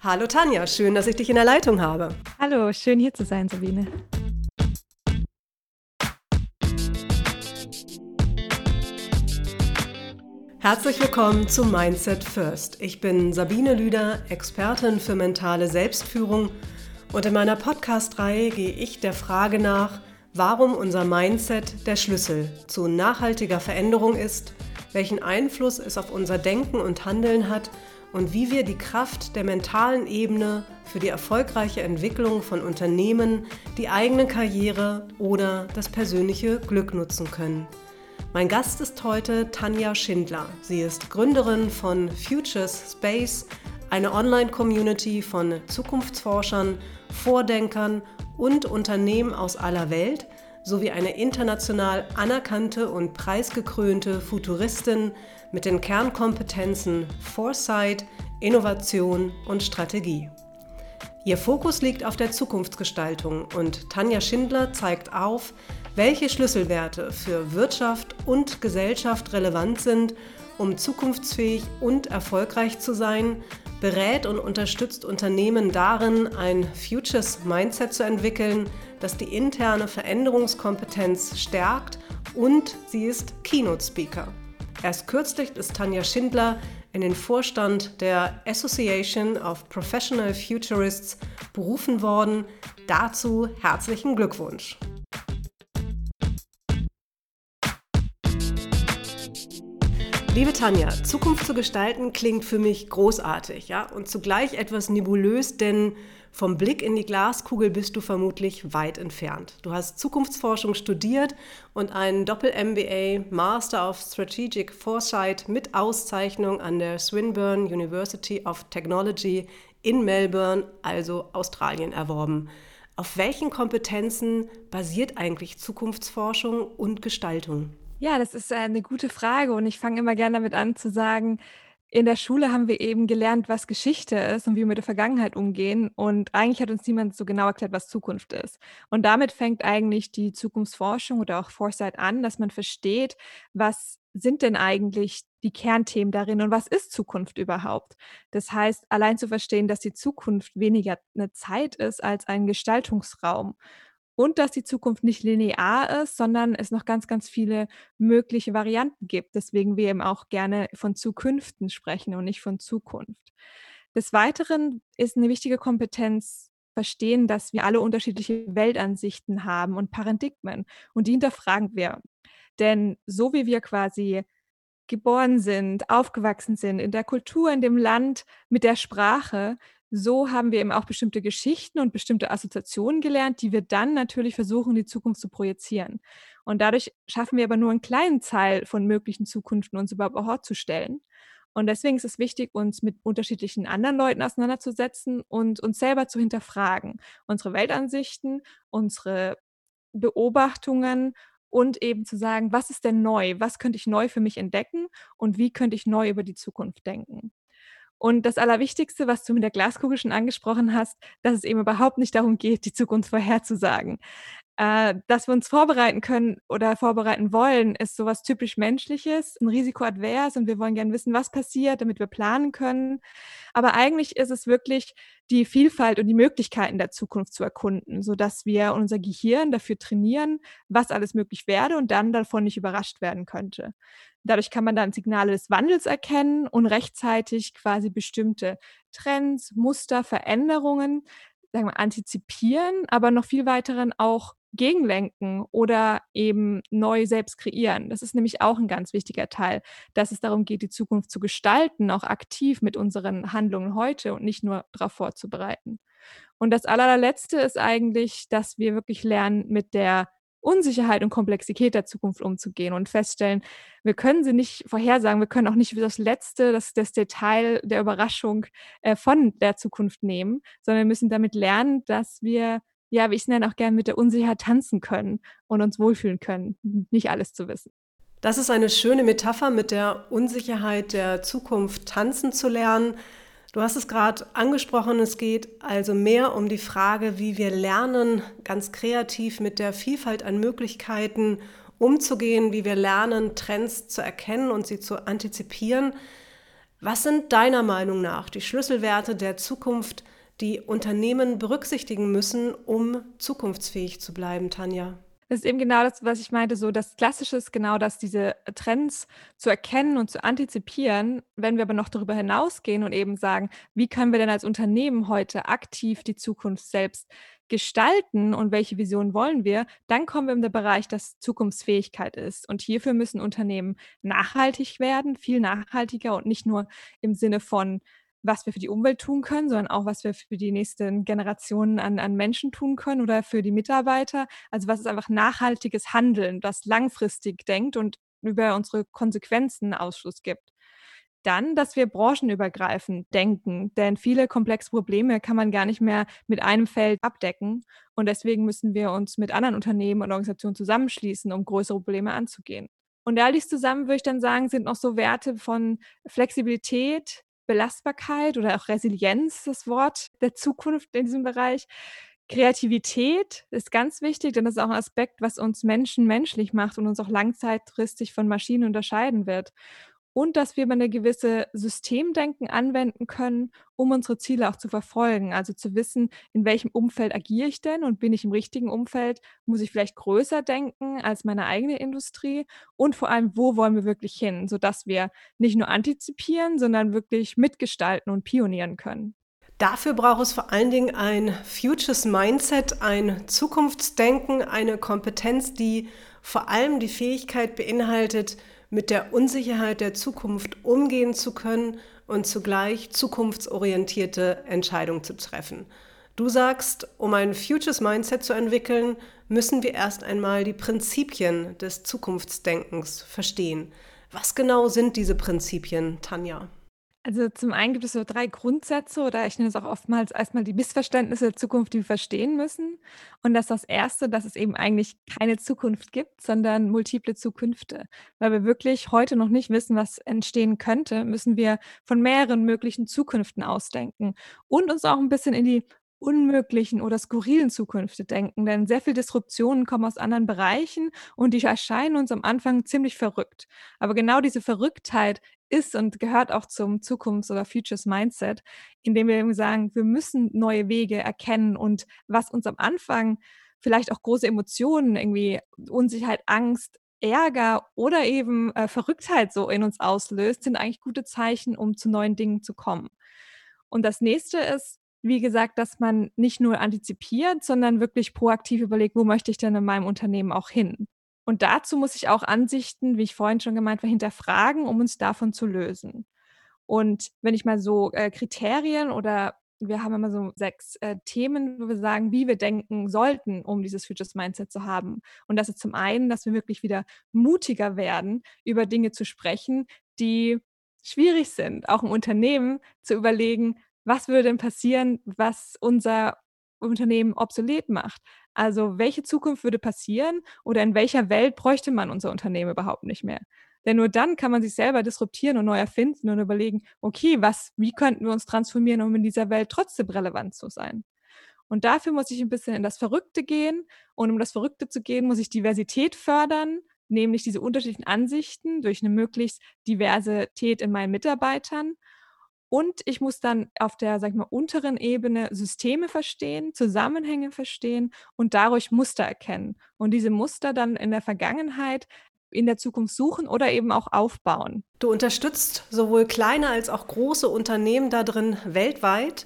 Hallo Tanja, schön, dass ich dich in der Leitung habe. Hallo, schön hier zu sein, Sabine. Herzlich willkommen zu Mindset First. Ich bin Sabine Lüder, Expertin für mentale Selbstführung und in meiner Podcast-Reihe gehe ich der Frage nach, warum unser Mindset der Schlüssel zu nachhaltiger Veränderung ist, welchen Einfluss es auf unser Denken und Handeln hat und wie wir die Kraft der mentalen Ebene für die erfolgreiche Entwicklung von Unternehmen, die eigene Karriere oder das persönliche Glück nutzen können. Mein Gast ist heute Tanja Schindler. Sie ist Gründerin von Futures Space, eine Online-Community von Zukunftsforschern, Vordenkern und Unternehmen aus aller Welt sowie eine international anerkannte und preisgekrönte Futuristin mit den Kernkompetenzen Foresight, Innovation und Strategie. Ihr Fokus liegt auf der Zukunftsgestaltung und Tanja Schindler zeigt auf, welche Schlüsselwerte für Wirtschaft und Gesellschaft relevant sind, um zukunftsfähig und erfolgreich zu sein, berät und unterstützt Unternehmen darin, ein Futures Mindset zu entwickeln, das die interne Veränderungskompetenz stärkt und sie ist Keynote Speaker. Erst kürzlich ist Tanja Schindler in den Vorstand der Association of Professional Futurists berufen worden. Dazu herzlichen Glückwunsch. Liebe Tanja, Zukunft zu gestalten klingt für mich großartig, ja, und zugleich etwas nebulös, denn vom Blick in die Glaskugel bist du vermutlich weit entfernt. Du hast Zukunftsforschung studiert und einen Doppel-MBA Master of Strategic Foresight mit Auszeichnung an der Swinburne University of Technology in Melbourne, also Australien, erworben. Auf welchen Kompetenzen basiert eigentlich Zukunftsforschung und Gestaltung? Ja, das ist eine gute Frage und ich fange immer gerne damit an zu sagen, in der Schule haben wir eben gelernt, was Geschichte ist und wie wir mit der Vergangenheit umgehen. Und eigentlich hat uns niemand so genau erklärt, was Zukunft ist. Und damit fängt eigentlich die Zukunftsforschung oder auch Foresight an, dass man versteht, was sind denn eigentlich die Kernthemen darin und was ist Zukunft überhaupt? Das heißt, allein zu verstehen, dass die Zukunft weniger eine Zeit ist als ein Gestaltungsraum und dass die Zukunft nicht linear ist, sondern es noch ganz, ganz viele mögliche Varianten gibt. Deswegen wir eben auch gerne von Zukünften sprechen und nicht von Zukunft. Des Weiteren ist eine wichtige Kompetenz verstehen, dass wir alle unterschiedliche Weltansichten haben und Paradigmen und die hinterfragen wir. Denn so wie wir quasi geboren sind, aufgewachsen sind, in der Kultur, in dem Land, mit der Sprache, so haben wir eben auch bestimmte Geschichten und bestimmte Assoziationen gelernt, die wir dann natürlich versuchen, die Zukunft zu projizieren. Und dadurch schaffen wir aber nur einen kleinen Teil von möglichen Zukünften, uns überhaupt auch zu stellen. Und deswegen ist es wichtig, uns mit unterschiedlichen anderen Leuten auseinanderzusetzen und uns selber zu hinterfragen. Unsere Weltansichten, unsere Beobachtungen und eben zu sagen, was ist denn neu? Was könnte ich neu für mich entdecken und wie könnte ich neu über die Zukunft denken? Und das Allerwichtigste, was du mit der Glaskugel schon angesprochen hast, dass es eben überhaupt nicht darum geht, die Zukunft vorherzusagen. Äh, dass wir uns vorbereiten können oder vorbereiten wollen, ist sowas typisch Menschliches, ein Risiko advers und wir wollen gerne wissen, was passiert, damit wir planen können. Aber eigentlich ist es wirklich die Vielfalt und die Möglichkeiten der Zukunft zu erkunden, sodass wir unser Gehirn dafür trainieren, was alles möglich werde und dann davon nicht überrascht werden könnte. Dadurch kann man dann Signale des Wandels erkennen und rechtzeitig quasi bestimmte Trends, Muster, Veränderungen sagen wir, antizipieren, aber noch viel weiteren auch gegenlenken oder eben neu selbst kreieren. Das ist nämlich auch ein ganz wichtiger Teil, dass es darum geht, die Zukunft zu gestalten, auch aktiv mit unseren Handlungen heute und nicht nur darauf vorzubereiten. Und das allerletzte ist eigentlich, dass wir wirklich lernen, mit der Unsicherheit und Komplexität der Zukunft umzugehen und feststellen, wir können sie nicht vorhersagen, wir können auch nicht das Letzte, das, das Detail der Überraschung äh, von der Zukunft nehmen, sondern wir müssen damit lernen, dass wir ja, wie ich es nenne, auch gerne mit der Unsicherheit tanzen können und uns wohlfühlen können, nicht alles zu wissen. Das ist eine schöne Metapher, mit der Unsicherheit der Zukunft tanzen zu lernen. Du hast es gerade angesprochen, es geht also mehr um die Frage, wie wir lernen, ganz kreativ mit der Vielfalt an Möglichkeiten umzugehen, wie wir lernen, Trends zu erkennen und sie zu antizipieren. Was sind deiner Meinung nach die Schlüsselwerte der Zukunft, die Unternehmen berücksichtigen müssen, um zukunftsfähig zu bleiben, Tanja? Das ist eben genau das, was ich meinte, so das Klassische ist genau das, diese Trends zu erkennen und zu antizipieren. Wenn wir aber noch darüber hinausgehen und eben sagen, wie können wir denn als Unternehmen heute aktiv die Zukunft selbst gestalten und welche Vision wollen wir, dann kommen wir in den Bereich, dass Zukunftsfähigkeit ist. Und hierfür müssen Unternehmen nachhaltig werden, viel nachhaltiger und nicht nur im Sinne von was wir für die Umwelt tun können, sondern auch, was wir für die nächsten Generationen an, an Menschen tun können oder für die Mitarbeiter. Also was ist einfach nachhaltiges Handeln, das langfristig denkt und über unsere Konsequenzen Ausschluss gibt. Dann, dass wir branchenübergreifend denken, denn viele komplexe Probleme kann man gar nicht mehr mit einem Feld abdecken. Und deswegen müssen wir uns mit anderen Unternehmen und Organisationen zusammenschließen, um größere Probleme anzugehen. Und all dies zusammen, würde ich dann sagen, sind noch so Werte von Flexibilität, Belastbarkeit oder auch Resilienz, das Wort der Zukunft in diesem Bereich. Kreativität ist ganz wichtig, denn das ist auch ein Aspekt, was uns Menschen menschlich macht und uns auch langzeitfristig von Maschinen unterscheiden wird und dass wir eine gewisse Systemdenken anwenden können, um unsere Ziele auch zu verfolgen. Also zu wissen, in welchem Umfeld agiere ich denn und bin ich im richtigen Umfeld? Muss ich vielleicht größer denken als meine eigene Industrie? Und vor allem, wo wollen wir wirklich hin, sodass wir nicht nur antizipieren, sondern wirklich mitgestalten und pionieren können. Dafür braucht es vor allen Dingen ein Futures Mindset, ein Zukunftsdenken, eine Kompetenz, die vor allem die Fähigkeit beinhaltet, mit der Unsicherheit der Zukunft umgehen zu können und zugleich zukunftsorientierte Entscheidungen zu treffen. Du sagst, um ein Futures Mindset zu entwickeln, müssen wir erst einmal die Prinzipien des Zukunftsdenkens verstehen. Was genau sind diese Prinzipien, Tanja? Also zum einen gibt es so drei Grundsätze oder ich nenne es auch oftmals erstmal die Missverständnisse der Zukunft, die wir verstehen müssen. Und das ist das erste, dass es eben eigentlich keine Zukunft gibt, sondern multiple Zukünfte. Weil wir wirklich heute noch nicht wissen, was entstehen könnte, müssen wir von mehreren möglichen Zukünften ausdenken und uns auch ein bisschen in die unmöglichen oder skurrilen Zukünfte denken, denn sehr viele Disruptionen kommen aus anderen Bereichen und die erscheinen uns am Anfang ziemlich verrückt. Aber genau diese Verrücktheit ist und gehört auch zum Zukunfts- oder Futures Mindset, indem wir eben sagen, wir müssen neue Wege erkennen und was uns am Anfang vielleicht auch große Emotionen, irgendwie Unsicherheit, Angst, Ärger oder eben äh, Verrücktheit so in uns auslöst, sind eigentlich gute Zeichen, um zu neuen Dingen zu kommen. Und das nächste ist, wie gesagt, dass man nicht nur antizipiert, sondern wirklich proaktiv überlegt, wo möchte ich denn in meinem Unternehmen auch hin? Und dazu muss ich auch Ansichten, wie ich vorhin schon gemeint war, hinterfragen, um uns davon zu lösen. Und wenn ich mal so äh, Kriterien oder wir haben immer so sechs äh, Themen, wo wir sagen, wie wir denken sollten, um dieses Futures Mindset zu haben. Und das ist zum einen, dass wir wirklich wieder mutiger werden, über Dinge zu sprechen, die schwierig sind, auch im Unternehmen zu überlegen, was würde denn passieren, was unser Unternehmen obsolet macht. Also welche Zukunft würde passieren oder in welcher Welt bräuchte man unser Unternehmen überhaupt nicht mehr? Denn nur dann kann man sich selber disruptieren und neu erfinden und überlegen, okay, was, wie könnten wir uns transformieren, um in dieser Welt trotzdem relevant zu sein? Und dafür muss ich ein bisschen in das Verrückte gehen. Und um das Verrückte zu gehen, muss ich Diversität fördern, nämlich diese unterschiedlichen Ansichten durch eine möglichst Diversität in meinen Mitarbeitern und ich muss dann auf der, sag ich mal, unteren Ebene Systeme verstehen, Zusammenhänge verstehen und dadurch Muster erkennen. Und diese Muster dann in der Vergangenheit in der Zukunft suchen oder eben auch aufbauen. Du unterstützt sowohl kleine als auch große Unternehmen darin weltweit,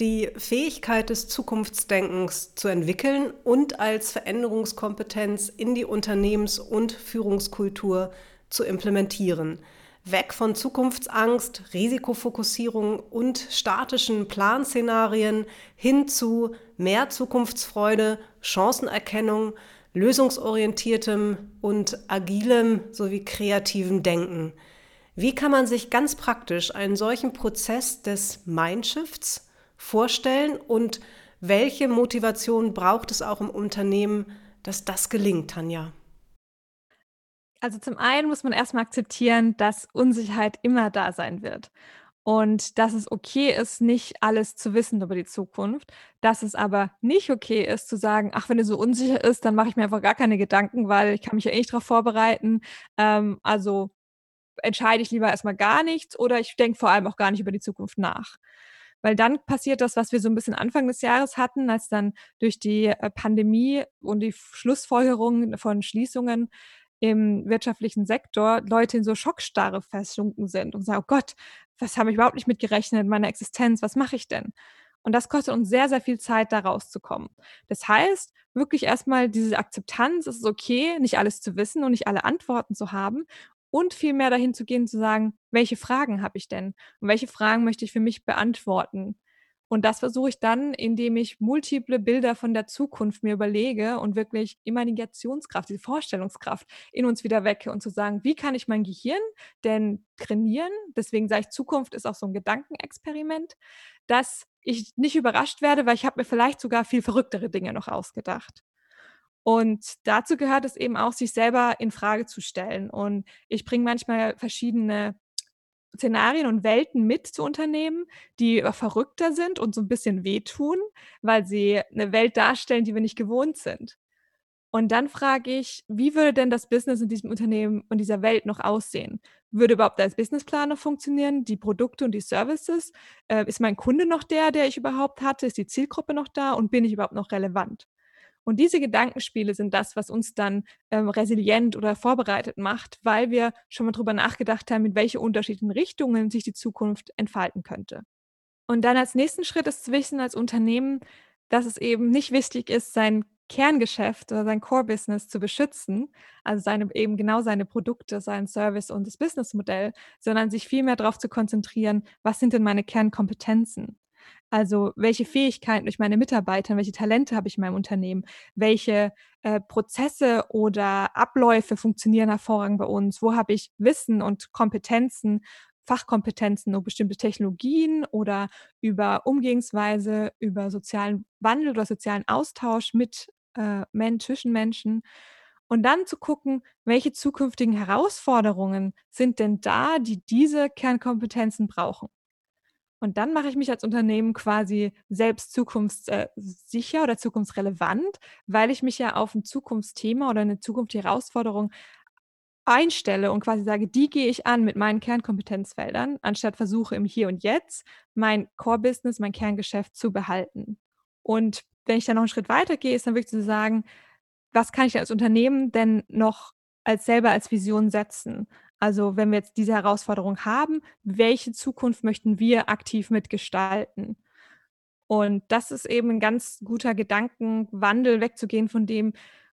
die Fähigkeit des Zukunftsdenkens zu entwickeln und als Veränderungskompetenz in die Unternehmens- und Führungskultur zu implementieren weg von Zukunftsangst, Risikofokussierung und statischen Planszenarien hin zu mehr Zukunftsfreude, Chancenerkennung, lösungsorientiertem und agilem sowie kreativem Denken. Wie kann man sich ganz praktisch einen solchen Prozess des Mindshifts vorstellen und welche Motivation braucht es auch im Unternehmen, dass das gelingt, Tanja? Also zum einen muss man erstmal akzeptieren, dass Unsicherheit immer da sein wird. Und dass es okay ist, nicht alles zu wissen über die Zukunft. Dass es aber nicht okay ist, zu sagen, ach, wenn es so unsicher ist, dann mache ich mir einfach gar keine Gedanken, weil ich kann mich ja eh nicht darauf vorbereiten. Ähm, also entscheide ich lieber erstmal gar nichts oder ich denke vor allem auch gar nicht über die Zukunft nach. Weil dann passiert das, was wir so ein bisschen Anfang des Jahres hatten, als dann durch die äh, Pandemie und die Schlussfolgerungen von Schließungen im wirtschaftlichen Sektor Leute in so Schockstarre versunken sind und sagen, oh Gott, was habe ich überhaupt nicht mit gerechnet, meine Existenz, was mache ich denn? Und das kostet uns sehr, sehr viel Zeit, da rauszukommen. Das heißt, wirklich erstmal diese Akzeptanz, es ist okay, nicht alles zu wissen und nicht alle Antworten zu haben und vielmehr dahin zu gehen, zu sagen, welche Fragen habe ich denn? Und welche Fragen möchte ich für mich beantworten? Und das versuche ich dann, indem ich multiple Bilder von der Zukunft mir überlege und wirklich Imaginationskraft, diese Vorstellungskraft in uns wieder wecke und zu sagen, wie kann ich mein Gehirn denn trainieren? Deswegen sage ich, Zukunft ist auch so ein Gedankenexperiment, dass ich nicht überrascht werde, weil ich habe mir vielleicht sogar viel verrücktere Dinge noch ausgedacht. Und dazu gehört es eben auch, sich selber in Frage zu stellen. Und ich bringe manchmal verschiedene Szenarien und Welten mit zu Unternehmen, die verrückter sind und so ein bisschen wehtun, weil sie eine Welt darstellen, die wir nicht gewohnt sind. Und dann frage ich, wie würde denn das Business in diesem Unternehmen und dieser Welt noch aussehen? Würde überhaupt als Businessplan noch funktionieren? Die Produkte und die Services? Äh, ist mein Kunde noch der, der ich überhaupt hatte? Ist die Zielgruppe noch da? Und bin ich überhaupt noch relevant? Und diese Gedankenspiele sind das, was uns dann ähm, resilient oder vorbereitet macht, weil wir schon mal drüber nachgedacht haben, in welche unterschiedlichen Richtungen sich die Zukunft entfalten könnte. Und dann als nächsten Schritt ist zu wissen als Unternehmen, dass es eben nicht wichtig ist, sein Kerngeschäft oder sein Core-Business zu beschützen, also seine, eben genau seine Produkte, seinen Service und das Businessmodell, sondern sich vielmehr darauf zu konzentrieren, was sind denn meine Kernkompetenzen? Also welche Fähigkeiten durch meine Mitarbeiter, welche Talente habe ich in meinem Unternehmen, welche äh, Prozesse oder Abläufe funktionieren hervorragend bei uns, wo habe ich Wissen und Kompetenzen, Fachkompetenzen über bestimmte Technologien oder über Umgehensweise, über sozialen Wandel oder sozialen Austausch mit äh, Men zwischen Menschen. Und dann zu gucken, welche zukünftigen Herausforderungen sind denn da, die diese Kernkompetenzen brauchen. Und dann mache ich mich als Unternehmen quasi selbst zukunftssicher oder zukunftsrelevant, weil ich mich ja auf ein Zukunftsthema oder eine zukünftige Herausforderung einstelle und quasi sage, die gehe ich an mit meinen Kernkompetenzfeldern, anstatt versuche im Hier und Jetzt mein Core-Business, mein Kerngeschäft zu behalten. Und wenn ich dann noch einen Schritt weiter gehe, ist dann wirklich zu sagen, was kann ich als Unternehmen denn noch als selber als Vision setzen? Also wenn wir jetzt diese Herausforderung haben, welche Zukunft möchten wir aktiv mitgestalten? Und das ist eben ein ganz guter Gedankenwandel, wegzugehen von dem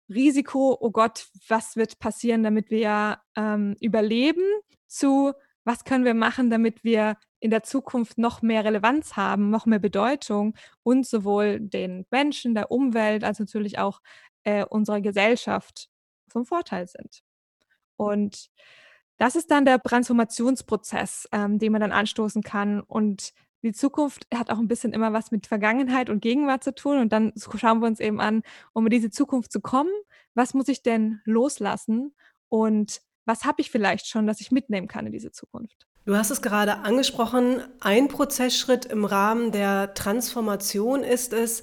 Risiko, oh Gott, was wird passieren, damit wir ähm, überleben, zu was können wir machen, damit wir in der Zukunft noch mehr Relevanz haben, noch mehr Bedeutung und sowohl den Menschen, der Umwelt, als natürlich auch äh, unserer Gesellschaft vom Vorteil sind. Und das ist dann der Transformationsprozess, ähm, den man dann anstoßen kann. Und die Zukunft hat auch ein bisschen immer was mit Vergangenheit und Gegenwart zu tun. Und dann schauen wir uns eben an, um in diese Zukunft zu kommen, was muss ich denn loslassen und was habe ich vielleicht schon, das ich mitnehmen kann in diese Zukunft. Du hast es gerade angesprochen, ein Prozessschritt im Rahmen der Transformation ist es,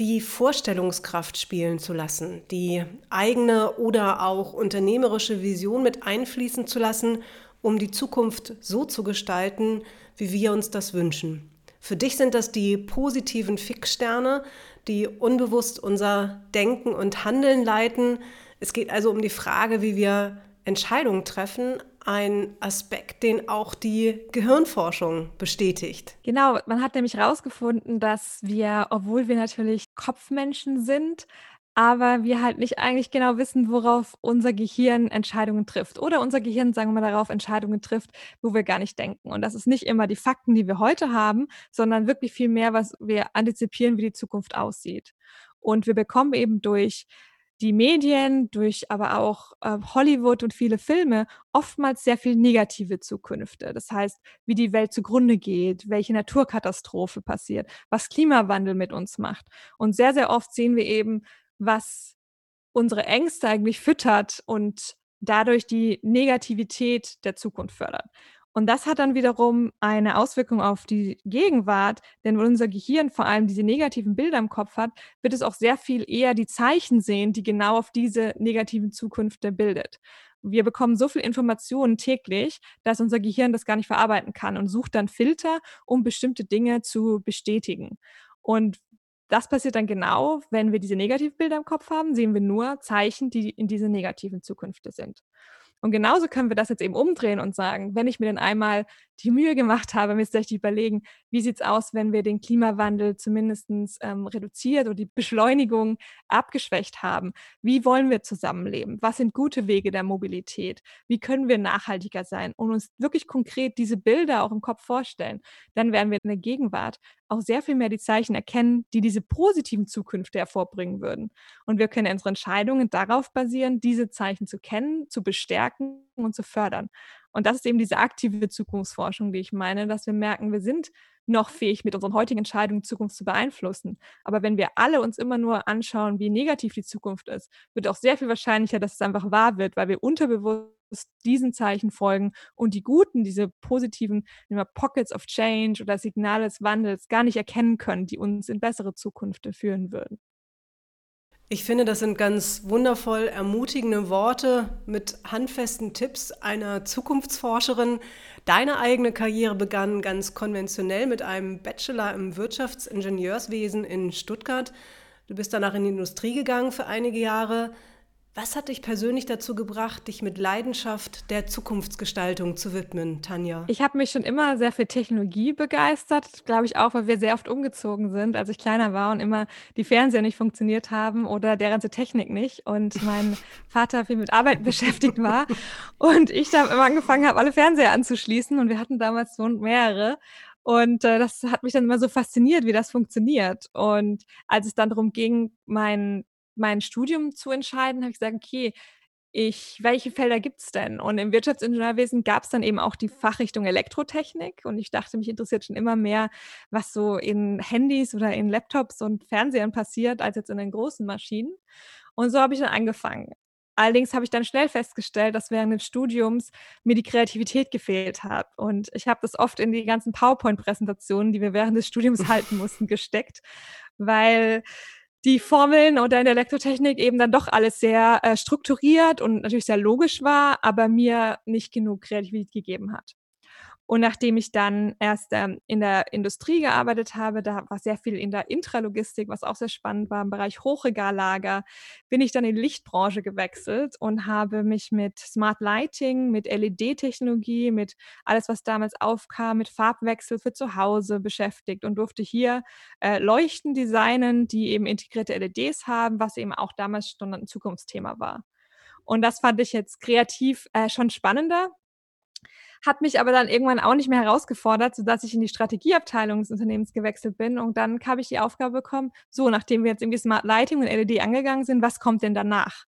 die Vorstellungskraft spielen zu lassen, die eigene oder auch unternehmerische Vision mit einfließen zu lassen, um die Zukunft so zu gestalten, wie wir uns das wünschen. Für dich sind das die positiven Fixsterne, die unbewusst unser Denken und Handeln leiten. Es geht also um die Frage, wie wir Entscheidungen treffen, ein Aspekt, den auch die Gehirnforschung bestätigt. Genau, man hat nämlich herausgefunden, dass wir, obwohl wir natürlich Kopfmenschen sind, aber wir halt nicht eigentlich genau wissen, worauf unser Gehirn Entscheidungen trifft. Oder unser Gehirn, sagen wir mal, darauf Entscheidungen trifft, wo wir gar nicht denken. Und das ist nicht immer die Fakten, die wir heute haben, sondern wirklich viel mehr, was wir antizipieren, wie die Zukunft aussieht. Und wir bekommen eben durch die Medien, durch aber auch äh, Hollywood und viele Filme oftmals sehr viel negative Zukünfte. Das heißt, wie die Welt zugrunde geht, welche Naturkatastrophe passiert, was Klimawandel mit uns macht. Und sehr, sehr oft sehen wir eben, was unsere Ängste eigentlich füttert und dadurch die Negativität der Zukunft fördert. Und das hat dann wiederum eine Auswirkung auf die Gegenwart, denn wenn unser Gehirn vor allem diese negativen Bilder im Kopf hat, wird es auch sehr viel eher die Zeichen sehen, die genau auf diese negativen Zukünfte bildet. Wir bekommen so viel Informationen täglich, dass unser Gehirn das gar nicht verarbeiten kann und sucht dann Filter, um bestimmte Dinge zu bestätigen. Und das passiert dann genau, wenn wir diese Negativbilder im Kopf haben, sehen wir nur Zeichen, die in diese negativen Zukünfte sind. Und genauso können wir das jetzt eben umdrehen und sagen, wenn ich mir denn einmal die Mühe gemacht habe, mir tatsächlich überlegen, wie sieht es aus, wenn wir den Klimawandel zumindest ähm, reduziert oder die Beschleunigung abgeschwächt haben? Wie wollen wir zusammenleben? Was sind gute Wege der Mobilität? Wie können wir nachhaltiger sein und uns wirklich konkret diese Bilder auch im Kopf vorstellen? Dann werden wir in der Gegenwart auch sehr viel mehr die Zeichen erkennen, die diese positiven Zukünfte hervorbringen würden. Und wir können unsere Entscheidungen darauf basieren, diese Zeichen zu kennen, zu bestärken und zu fördern. Und das ist eben diese aktive Zukunftsforschung, die ich meine, dass wir merken, wir sind noch fähig, mit unseren heutigen Entscheidungen Zukunft zu beeinflussen. Aber wenn wir alle uns immer nur anschauen, wie negativ die Zukunft ist, wird auch sehr viel wahrscheinlicher, dass es einfach wahr wird, weil wir unterbewusst diesen Zeichen folgen und die guten, diese positiven immer Pockets of Change oder Signale des Wandels gar nicht erkennen können, die uns in bessere Zukunft führen würden. Ich finde, das sind ganz wundervoll ermutigende Worte mit handfesten Tipps einer Zukunftsforscherin. Deine eigene Karriere begann ganz konventionell mit einem Bachelor im Wirtschaftsingenieurswesen in Stuttgart. Du bist danach in die Industrie gegangen für einige Jahre. Was hat dich persönlich dazu gebracht, dich mit Leidenschaft der Zukunftsgestaltung zu widmen, Tanja? Ich habe mich schon immer sehr für Technologie begeistert, glaube ich auch, weil wir sehr oft umgezogen sind, als ich kleiner war und immer die Fernseher nicht funktioniert haben oder der ganze Technik nicht und mein Vater viel mit Arbeit beschäftigt war und ich da immer angefangen habe, alle Fernseher anzuschließen und wir hatten damals so mehrere und äh, das hat mich dann immer so fasziniert, wie das funktioniert. Und als es dann darum ging, mein mein Studium zu entscheiden, habe ich gesagt, okay, ich, welche Felder gibt es denn? Und im Wirtschaftsingenieurwesen gab es dann eben auch die Fachrichtung Elektrotechnik. Und ich dachte, mich interessiert schon immer mehr, was so in Handys oder in Laptops und Fernsehern passiert, als jetzt in den großen Maschinen. Und so habe ich dann angefangen. Allerdings habe ich dann schnell festgestellt, dass während des Studiums mir die Kreativität gefehlt hat. Und ich habe das oft in die ganzen PowerPoint-Präsentationen, die wir während des Studiums halten mussten, gesteckt, weil die Formeln oder in der Elektrotechnik eben dann doch alles sehr äh, strukturiert und natürlich sehr logisch war, aber mir nicht genug Kreativität gegeben hat. Und nachdem ich dann erst ähm, in der Industrie gearbeitet habe, da war sehr viel in der Intralogistik, was auch sehr spannend war, im Bereich Hochregallager, bin ich dann in die Lichtbranche gewechselt und habe mich mit Smart Lighting, mit LED-Technologie, mit alles, was damals aufkam, mit Farbwechsel für zu Hause beschäftigt und durfte hier äh, Leuchten designen, die eben integrierte LEDs haben, was eben auch damals schon ein Zukunftsthema war. Und das fand ich jetzt kreativ äh, schon spannender, hat mich aber dann irgendwann auch nicht mehr herausgefordert, sodass ich in die Strategieabteilung des Unternehmens gewechselt bin. Und dann habe ich die Aufgabe bekommen, so, nachdem wir jetzt irgendwie Smart Lighting und LED angegangen sind, was kommt denn danach?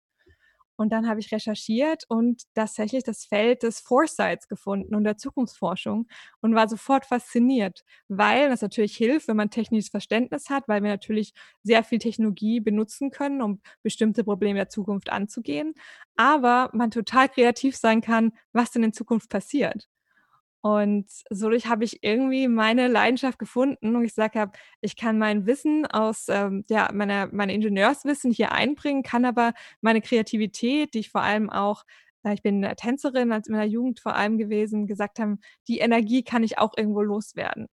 Und dann habe ich recherchiert und tatsächlich das Feld des Foresights gefunden und der Zukunftsforschung und war sofort fasziniert, weil das natürlich hilft, wenn man technisches Verständnis hat, weil wir natürlich sehr viel Technologie benutzen können, um bestimmte Probleme der Zukunft anzugehen, aber man total kreativ sein kann, was denn in Zukunft passiert. Und dadurch habe ich irgendwie meine Leidenschaft gefunden und ich gesagt habe, ich kann mein Wissen aus, ähm, ja, meiner, meine Ingenieurswissen hier einbringen, kann aber meine Kreativität, die ich vor allem auch, äh, ich bin Tänzerin als in meiner Jugend vor allem gewesen, gesagt haben, die Energie kann ich auch irgendwo loswerden.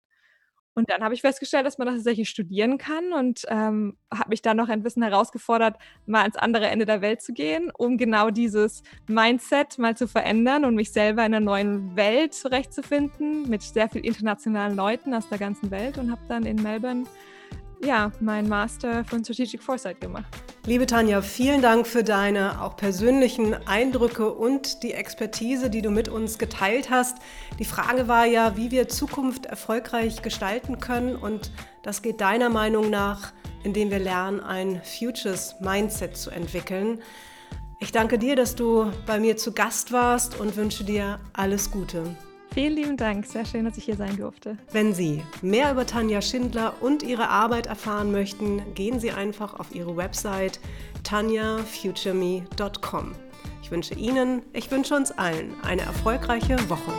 Und dann habe ich festgestellt, dass man das tatsächlich studieren kann und ähm, habe mich dann noch ein bisschen herausgefordert, mal ans andere Ende der Welt zu gehen, um genau dieses Mindset mal zu verändern und mich selber in einer neuen Welt zurechtzufinden mit sehr vielen internationalen Leuten aus der ganzen Welt und habe dann in Melbourne ja, mein Master von Strategic Foresight gemacht. Liebe Tanja, vielen Dank für deine auch persönlichen Eindrücke und die Expertise, die du mit uns geteilt hast. Die Frage war ja, wie wir Zukunft erfolgreich gestalten können und das geht deiner Meinung nach, indem wir lernen, ein Futures Mindset zu entwickeln. Ich danke dir, dass du bei mir zu Gast warst und wünsche dir alles Gute. Vielen lieben Dank, sehr schön, dass ich hier sein durfte. Wenn Sie mehr über Tanja Schindler und ihre Arbeit erfahren möchten, gehen Sie einfach auf ihre Website tanjafutureme.com. Ich wünsche Ihnen, ich wünsche uns allen eine erfolgreiche Woche.